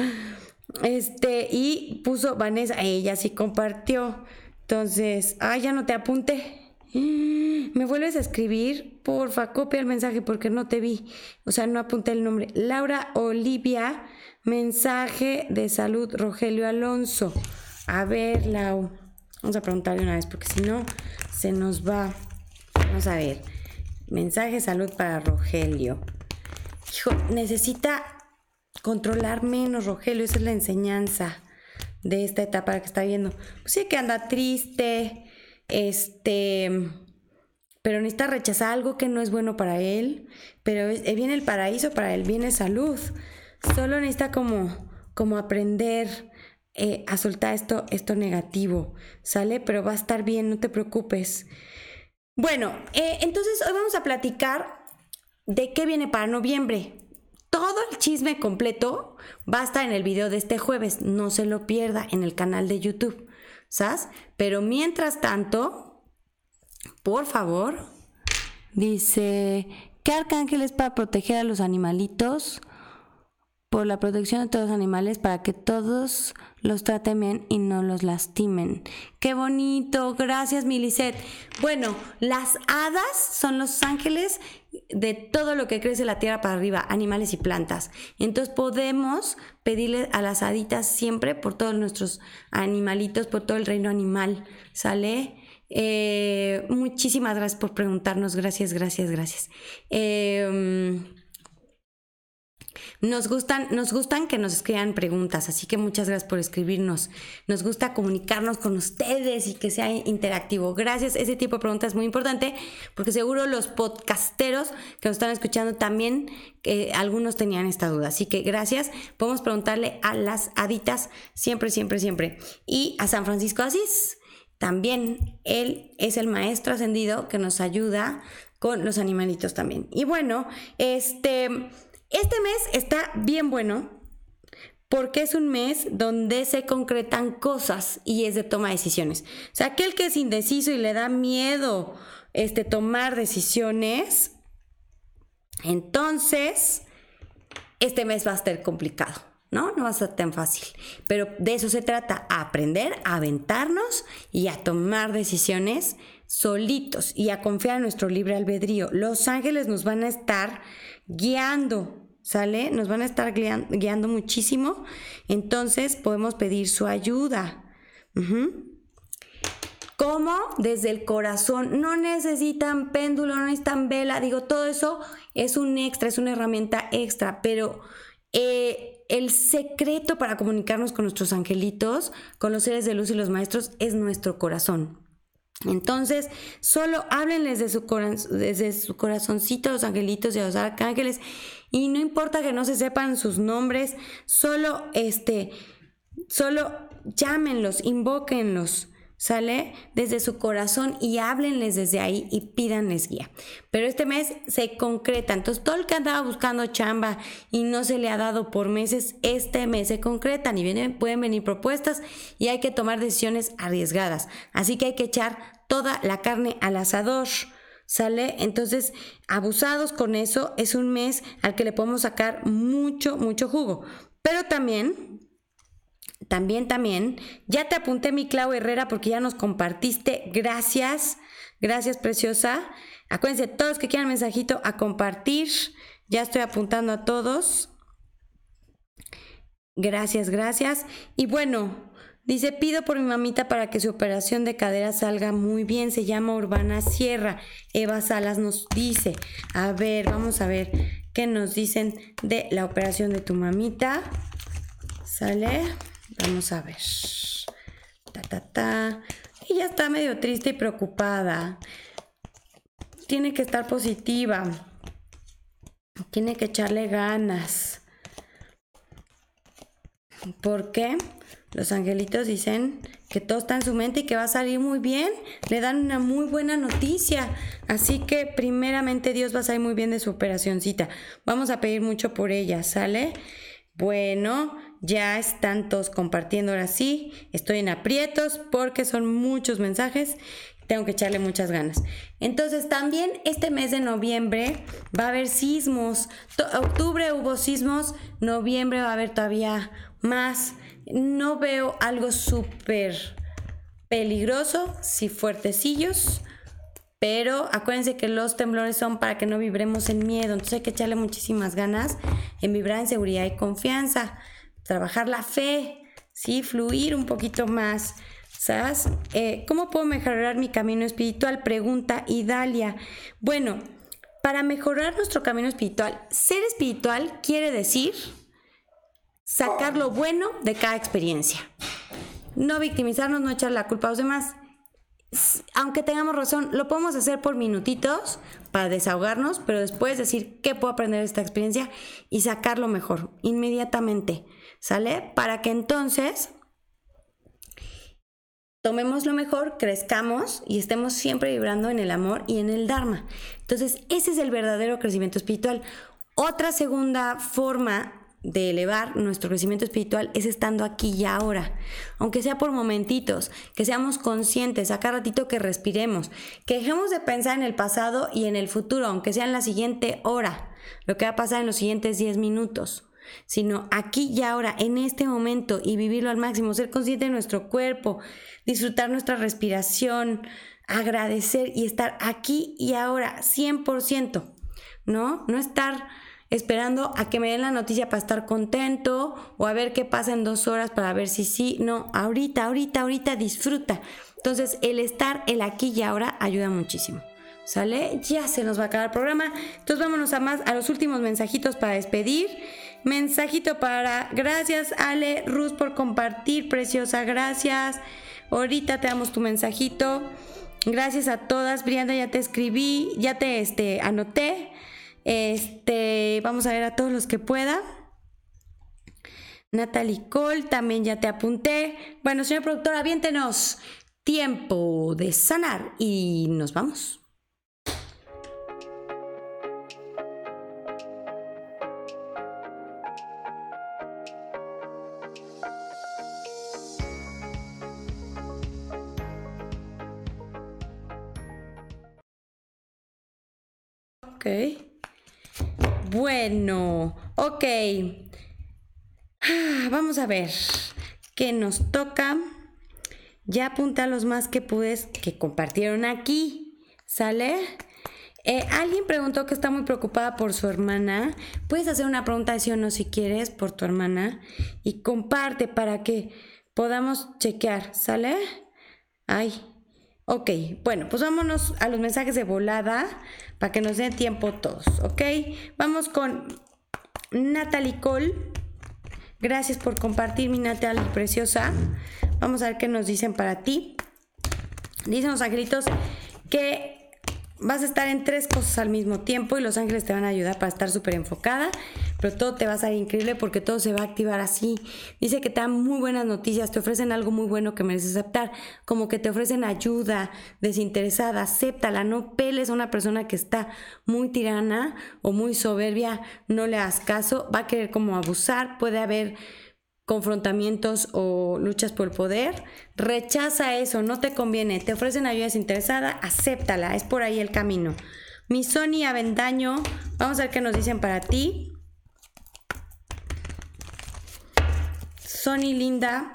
Este, y puso Vanessa, ella sí compartió. Entonces, ah, ya no te apunte. ¿Me vuelves a escribir? Porfa, copia el mensaje porque no te vi. O sea, no apunté el nombre. Laura Olivia, mensaje de salud, Rogelio Alonso. A ver, Lau. Vamos a preguntarle una vez porque si no, se nos va. Vamos a ver. Mensaje de salud para Rogelio. Hijo, necesita controlar menos, Rogelio. Esa es la enseñanza de esta etapa que está viendo. Pues sí que anda triste este, pero necesita rechazar algo que no es bueno para él, pero eh, viene el paraíso para él, viene salud. Solo necesita como, como aprender eh, a soltar esto, esto negativo, ¿sale? Pero va a estar bien, no te preocupes. Bueno, eh, entonces hoy vamos a platicar de qué viene para noviembre. Todo el chisme completo va a estar en el video de este jueves, no se lo pierda en el canal de YouTube. Pero mientras tanto, por favor, dice, ¿qué arcángeles para proteger a los animalitos? por la protección de todos los animales para que todos los traten bien y no los lastimen. Qué bonito, gracias Milicet. Bueno, las hadas son los ángeles de todo lo que crece la tierra para arriba, animales y plantas. Entonces podemos pedirle a las haditas siempre por todos nuestros animalitos, por todo el reino animal, ¿sale? Eh, muchísimas gracias por preguntarnos, gracias, gracias, gracias. Eh, nos gustan, nos gustan que nos escriban preguntas, así que muchas gracias por escribirnos. Nos gusta comunicarnos con ustedes y que sea interactivo. Gracias, ese tipo de preguntas es muy importante porque seguro los podcasteros que nos están escuchando también, eh, algunos tenían esta duda. Así que gracias. Podemos preguntarle a las haditas siempre, siempre, siempre. Y a San Francisco Asís. También él es el maestro ascendido que nos ayuda con los animalitos también. Y bueno, este este mes está bien bueno porque es un mes donde se concretan cosas y es de toma de decisiones. O sea, aquel que es indeciso y le da miedo este, tomar decisiones, entonces este mes va a estar complicado. ¿no? No va a ser tan fácil. Pero de eso se trata, aprender a aventarnos y a tomar decisiones solitos y a confiar en nuestro libre albedrío. Los ángeles nos van a estar guiando ¿sale? Nos van a estar guiando, muchísimo, entonces podemos pedir su ayuda. ¿Cómo? Desde el corazón. No necesitan péndulo, no necesitan vela. Digo, todo eso es un extra, es una herramienta extra, pero eh, el secreto para comunicarnos con nuestros angelitos, con los seres de luz y los maestros, es nuestro corazón. Entonces, solo háblenles de su, desde su corazoncito a los angelitos y a los arcángeles y no importa que no se sepan sus nombres, solo este, solo llámenlos, invóquenlos. ¿Sale? Desde su corazón y háblenles desde ahí y pídanles guía. Pero este mes se concreta. Entonces, todo el que andaba buscando chamba y no se le ha dado por meses, este mes se concretan y vienen, pueden venir propuestas y hay que tomar decisiones arriesgadas. Así que hay que echar toda la carne al asador. ¿Sale? Entonces, abusados con eso, es un mes al que le podemos sacar mucho, mucho jugo. Pero también también, también. Ya te apunté mi Clau Herrera porque ya nos compartiste. Gracias, gracias preciosa. Acuérdense, todos que quieran mensajito a compartir. Ya estoy apuntando a todos. Gracias, gracias. Y bueno, dice, pido por mi mamita para que su operación de cadera salga muy bien. Se llama Urbana Sierra. Eva Salas nos dice. A ver, vamos a ver qué nos dicen de la operación de tu mamita. ¿Sale? Vamos a ver. Ta, ta, ta. Ella está medio triste y preocupada. Tiene que estar positiva. Tiene que echarle ganas. ¿Por qué? Los angelitos dicen que todo está en su mente y que va a salir muy bien. Le dan una muy buena noticia. Así que primeramente Dios va a salir muy bien de su operacioncita. Vamos a pedir mucho por ella, ¿sale? Bueno, ya están todos compartiendo ahora sí. Estoy en aprietos porque son muchos mensajes. Tengo que echarle muchas ganas. Entonces también este mes de noviembre va a haber sismos. octubre hubo sismos, noviembre va a haber todavía más. No veo algo súper peligroso, sí fuertecillos. Pero acuérdense que los temblores son para que no vibremos en miedo. Entonces hay que echarle muchísimas ganas en vibrar en seguridad y confianza trabajar la fe, ¿sí? Fluir un poquito más. ¿Sabes? Eh, ¿Cómo puedo mejorar mi camino espiritual? Pregunta Idalia. Bueno, para mejorar nuestro camino espiritual, ser espiritual quiere decir sacar lo bueno de cada experiencia. No victimizarnos, no echar la culpa a los demás. Aunque tengamos razón, lo podemos hacer por minutitos para desahogarnos, pero después decir qué puedo aprender de esta experiencia y sacarlo mejor, inmediatamente. ¿sale? Para que entonces tomemos lo mejor, crezcamos y estemos siempre vibrando en el amor y en el Dharma. Entonces, ese es el verdadero crecimiento espiritual. Otra segunda forma de elevar nuestro crecimiento espiritual es estando aquí y ahora, aunque sea por momentitos, que seamos conscientes, a cada ratito que respiremos, que dejemos de pensar en el pasado y en el futuro, aunque sea en la siguiente hora, lo que va a pasar en los siguientes 10 minutos. sino aquí y ahora, en este momento y vivirlo al máximo, ser consciente de nuestro cuerpo, disfrutar nuestra respiración, agradecer y estar aquí y ahora, 100%, ¿no? No estar esperando a que me den la noticia para estar contento o a ver qué pasa en dos horas para ver si sí, no, ahorita, ahorita, ahorita disfruta. Entonces, el estar, el aquí y ahora ayuda muchísimo. ¿Sale? Ya se nos va a acabar el programa. Entonces vámonos a más a los últimos mensajitos para despedir. Mensajito para gracias Ale Ruz por compartir, preciosa, gracias. Ahorita te damos tu mensajito. Gracias a todas, Brianda, ya te escribí, ya te este, anoté. Este, vamos a ver a todos los que pueda. Natalie Cole, también ya te apunté. Bueno, señor productor, aviéntenos. Tiempo de sanar y nos vamos. Ok. Bueno, ok. Ah, vamos a ver qué nos toca. Ya apunta los más que pudes que compartieron aquí. ¿Sale? Eh, alguien preguntó que está muy preocupada por su hermana. Puedes hacer una pregunta sí o no si quieres por tu hermana y comparte para que podamos chequear. ¿Sale? Ay, Ok, bueno, pues vámonos a los mensajes de volada para que nos den tiempo todos, ¿ok? Vamos con Natalie Cole. Gracias por compartir, mi Natalie preciosa. Vamos a ver qué nos dicen para ti. Dicen los angelitos que vas a estar en tres cosas al mismo tiempo y los ángeles te van a ayudar para estar súper enfocada, pero todo te va a salir increíble porque todo se va a activar así. Dice que te dan muy buenas noticias, te ofrecen algo muy bueno que mereces aceptar, como que te ofrecen ayuda desinteresada, acéptala, no peles a una persona que está muy tirana o muy soberbia, no le hagas caso, va a querer como abusar, puede haber confrontamientos o luchas por poder, rechaza eso, no te conviene, te ofrecen ayuda desinteresada, acéptala, es por ahí el camino. Mi Sony Avendaño, vamos a ver qué nos dicen para ti. Sony Linda,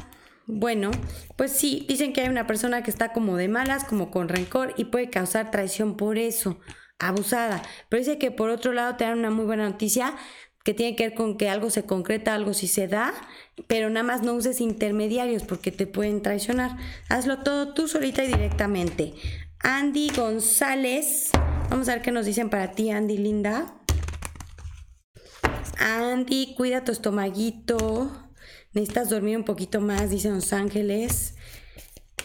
bueno, pues sí, dicen que hay una persona que está como de malas, como con rencor y puede causar traición por eso, abusada. Pero dice que por otro lado te dan una muy buena noticia que tiene que ver con que algo se concreta, algo sí se da, pero nada más no uses intermediarios porque te pueden traicionar. Hazlo todo tú solita y directamente. Andy González, vamos a ver qué nos dicen para ti, Andy Linda. Andy, cuida tu estomaguito. Necesitas dormir un poquito más, dicen Los Ángeles.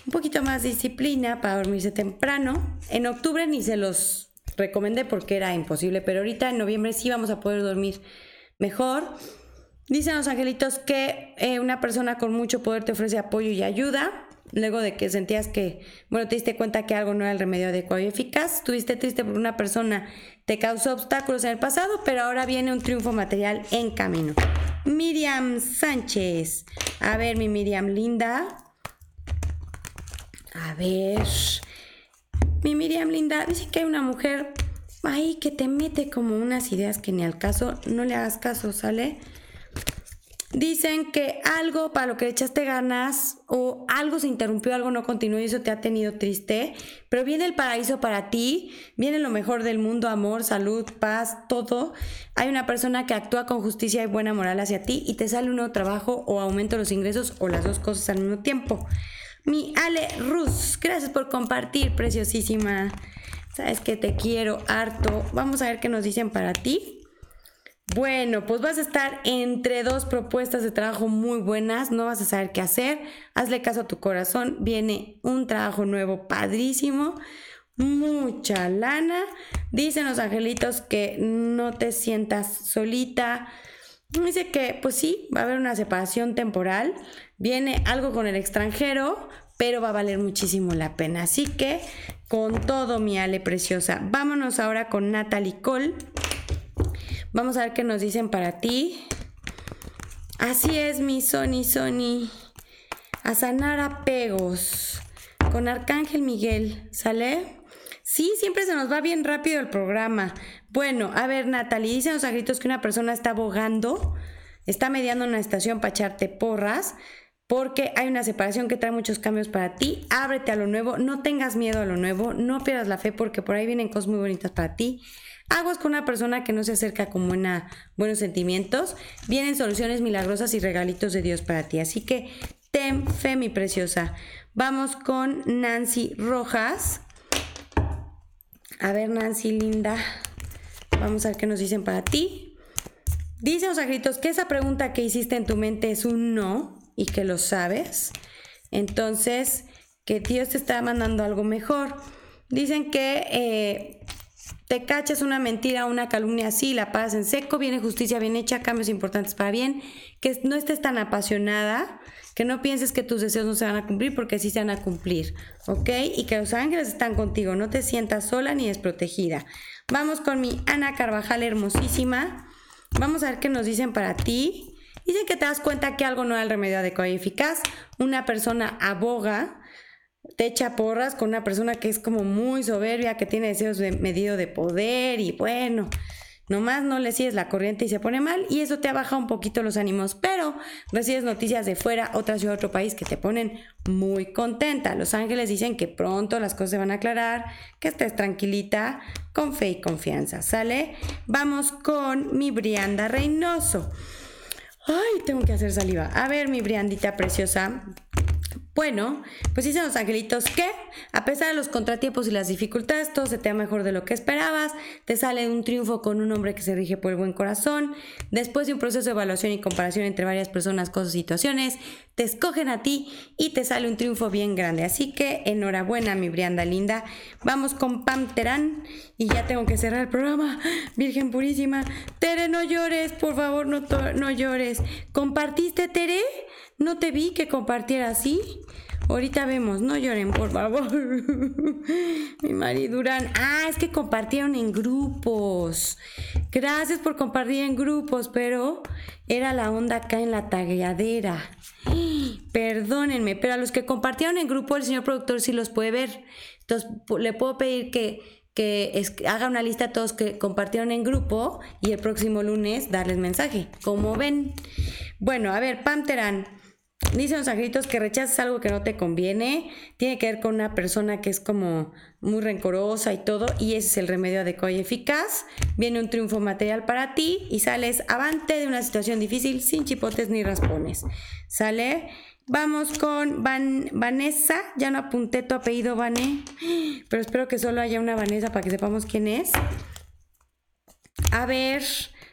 Un poquito más disciplina para dormirse temprano. En octubre ni se los recomendé porque era imposible, pero ahorita en noviembre sí vamos a poder dormir mejor. Dicen los angelitos que eh, una persona con mucho poder te ofrece apoyo y ayuda. Luego de que sentías que, bueno, te diste cuenta que algo no era el remedio adecuado y eficaz, estuviste triste porque una persona te causó obstáculos en el pasado, pero ahora viene un triunfo material en camino. Miriam Sánchez. A ver, mi Miriam linda. A ver. Mi Miriam linda dice que hay una mujer ahí que te mete como unas ideas que ni al caso, no le hagas caso, ¿sale? Dicen que algo para lo que echaste ganas o algo se interrumpió, algo no continuó y eso te ha tenido triste, pero viene el paraíso para ti, viene lo mejor del mundo, amor, salud, paz, todo. Hay una persona que actúa con justicia y buena moral hacia ti y te sale un nuevo trabajo o aumento los ingresos o las dos cosas al mismo tiempo. Mi Ale Rus, gracias por compartir, preciosísima. Sabes que te quiero harto. Vamos a ver qué nos dicen para ti. Bueno, pues vas a estar entre dos propuestas de trabajo muy buenas, no vas a saber qué hacer, hazle caso a tu corazón, viene un trabajo nuevo padrísimo, mucha lana, dicen los angelitos que no te sientas solita, dice que pues sí, va a haber una separación temporal, viene algo con el extranjero, pero va a valer muchísimo la pena, así que con todo, mi Ale preciosa. Vámonos ahora con Natalie Cole. Vamos a ver qué nos dicen para ti. Así es, mi Sony Sony. A sanar apegos. Con Arcángel Miguel. ¿Sale? Sí, siempre se nos va bien rápido el programa. Bueno, a ver, Natalie, dicen los agritos que una persona está abogando está mediando una estación para echarte porras porque hay una separación que trae muchos cambios para ti. Ábrete a lo nuevo, no tengas miedo a lo nuevo, no pierdas la fe porque por ahí vienen cosas muy bonitas para ti. Aguas con una persona que no se acerca con buena, buenos sentimientos. Vienen soluciones milagrosas y regalitos de Dios para ti. Así que ten fe, mi preciosa. Vamos con Nancy Rojas. A ver, Nancy, linda. Vamos a ver qué nos dicen para ti. Dice los gritos que esa pregunta que hiciste en tu mente es un no y que lo sabes. Entonces, que Dios te está mandando algo mejor. Dicen que eh, te cachas una mentira, una calumnia así, la pasas en seco, viene justicia bien hecha, cambios importantes para bien, que no estés tan apasionada, que no pienses que tus deseos no se van a cumplir porque sí se van a cumplir, ¿ok? Y que los ángeles están contigo, no te sientas sola ni desprotegida. Vamos con mi Ana Carvajal hermosísima. Vamos a ver qué nos dicen para ti. Dicen que te das cuenta que algo no es el remedio adecuado y eficaz. Una persona aboga, te echa porras con una persona que es como muy soberbia, que tiene deseos de medido de poder y bueno, nomás no le sigues la corriente y se pone mal y eso te baja un poquito los ánimos, pero recibes noticias de fuera, otra ciudad, otro país que te ponen muy contenta. Los ángeles dicen que pronto las cosas se van a aclarar, que estés tranquilita, con fe y confianza, ¿sale? Vamos con mi Brianda Reynoso. Ay, tengo que hacer saliva. A ver, mi Briandita preciosa. Bueno, pues dicen los angelitos que, a pesar de los contratiempos y las dificultades, todo se te da mejor de lo que esperabas, te sale un triunfo con un hombre que se rige por el buen corazón, después de un proceso de evaluación y comparación entre varias personas, cosas y situaciones, te escogen a ti y te sale un triunfo bien grande. Así que enhorabuena, mi Brianda linda. Vamos con Pam Terán y ya tengo que cerrar el programa. Virgen purísima, Tere, no llores, por favor, no, no llores. ¿Compartiste, Tere? No te vi que compartiera así. Ahorita vemos, no lloren, por favor. Mi marido Durán. Ah, es que compartieron en grupos. Gracias por compartir en grupos, pero era la onda acá en la tagueadera. Perdónenme, pero a los que compartieron en grupo, el señor productor sí los puede ver. Entonces, le puedo pedir que, que haga una lista a todos que compartieron en grupo y el próximo lunes darles mensaje. Como ven. Bueno, a ver, Pam Dicen los angelitos que rechazas algo que no te conviene, tiene que ver con una persona que es como muy rencorosa y todo, y ese es el remedio adecuado y eficaz. Viene un triunfo material para ti y sales avante de una situación difícil sin chipotes ni raspones. ¿Sale? Vamos con Vanessa, ya no apunté tu apellido, Vané, pero espero que solo haya una Vanessa para que sepamos quién es. A ver,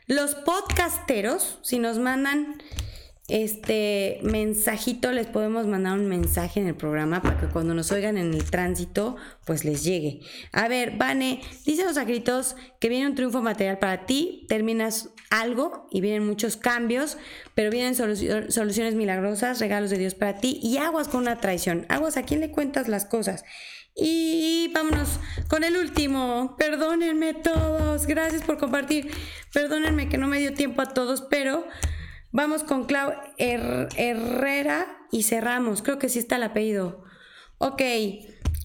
los podcasteros, si nos mandan este mensajito les podemos mandar un mensaje en el programa para que cuando nos oigan en el tránsito pues les llegue. A ver, Vane, dice los agritos que viene un triunfo material para ti, terminas algo y vienen muchos cambios, pero vienen soluciones milagrosas, regalos de Dios para ti y aguas con una traición. Aguas, ¿a quién le cuentas las cosas? Y vámonos con el último. Perdónenme todos. Gracias por compartir. Perdónenme que no me dio tiempo a todos, pero Vamos con Clau Herrera y cerramos. Creo que sí está el apellido. Ok,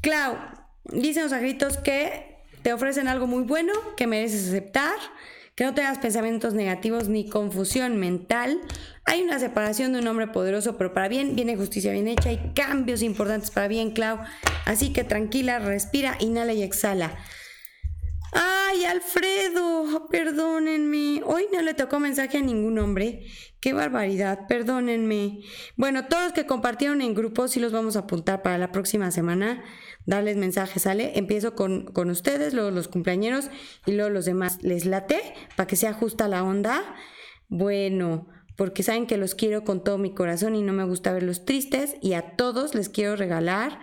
Clau, dicen los agritos que te ofrecen algo muy bueno, que mereces aceptar, que no tengas pensamientos negativos ni confusión mental. Hay una separación de un hombre poderoso, pero para bien, viene justicia bien hecha y cambios importantes para bien, Clau. Así que tranquila, respira, inhala y exhala. Ay, Alfredo, perdónenme. Hoy no le tocó mensaje a ningún hombre. Qué barbaridad, perdónenme. Bueno, todos los que compartieron en grupos sí los vamos a apuntar para la próxima semana. Darles mensajes, ¿sale? Empiezo con, con ustedes, luego los cumpleañeros y luego los demás. ¿Les late? Para que sea justa la onda. Bueno, porque saben que los quiero con todo mi corazón y no me gusta verlos tristes. Y a todos les quiero regalar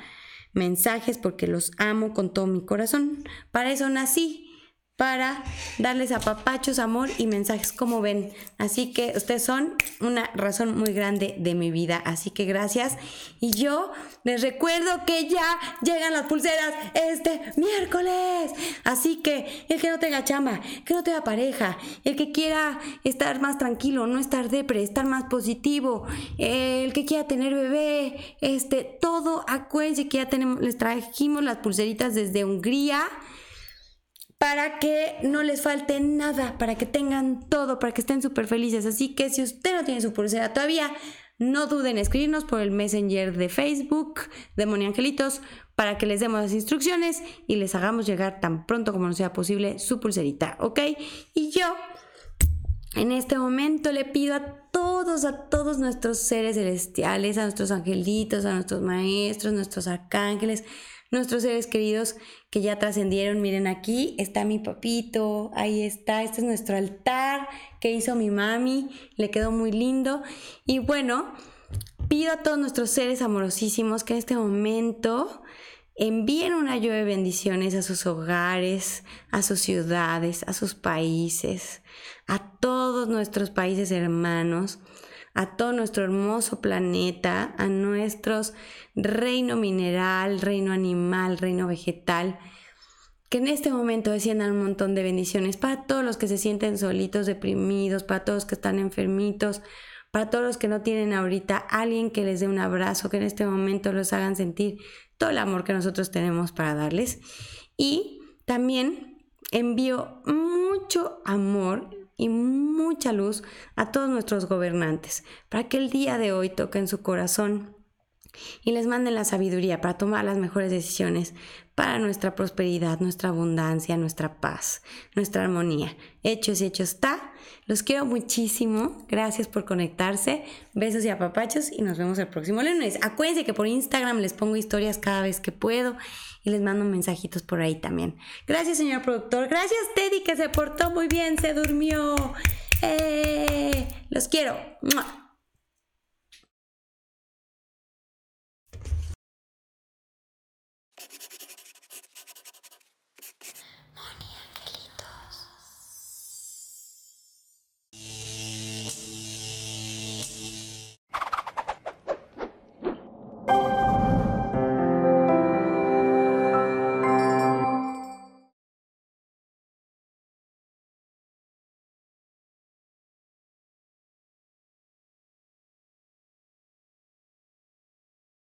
mensajes porque los amo con todo mi corazón. Para eso nací para darles a papachos, amor y mensajes como ven. Así que ustedes son una razón muy grande de mi vida. Así que gracias. Y yo les recuerdo que ya llegan las pulseras este miércoles. Así que el que no tenga chamba, que no tenga pareja, el que quiera estar más tranquilo, no estar depre, estar más positivo, el que quiera tener bebé, este, todo, acuérdense que ya tenemos, les trajimos las pulseritas desde Hungría para que no les falte nada, para que tengan todo, para que estén súper felices. Así que si usted no tiene su pulsera todavía, no duden en escribirnos por el Messenger de Facebook, de Angelitos, para que les demos las instrucciones y les hagamos llegar tan pronto como nos sea posible su pulserita, ¿ok? Y yo, en este momento, le pido a todos, a todos nuestros seres celestiales, a nuestros angelitos, a nuestros maestros, nuestros arcángeles, nuestros seres queridos que ya trascendieron. Miren aquí está mi papito, ahí está, este es nuestro altar que hizo mi mami, le quedó muy lindo. Y bueno, pido a todos nuestros seres amorosísimos que en este momento envíen una lluvia de bendiciones a sus hogares, a sus ciudades, a sus países, a todos nuestros países hermanos a todo nuestro hermoso planeta, a nuestros reino mineral, reino animal, reino vegetal, que en este momento desciendan un montón de bendiciones para todos los que se sienten solitos, deprimidos, para todos los que están enfermitos, para todos los que no tienen ahorita alguien que les dé un abrazo, que en este momento los hagan sentir todo el amor que nosotros tenemos para darles. Y también envío mucho amor y mucha luz a todos nuestros gobernantes, para que el día de hoy toquen su corazón y les manden la sabiduría para tomar las mejores decisiones para nuestra prosperidad, nuestra abundancia, nuestra paz, nuestra armonía. Hechos y hecho está. Los quiero muchísimo. Gracias por conectarse. Besos y apapachos y nos vemos el próximo lunes. Acuérdense que por Instagram les pongo historias cada vez que puedo y les mando mensajitos por ahí también. Gracias, señor productor. Gracias, Teddy, que se portó muy bien, se durmió. Eh, los quiero.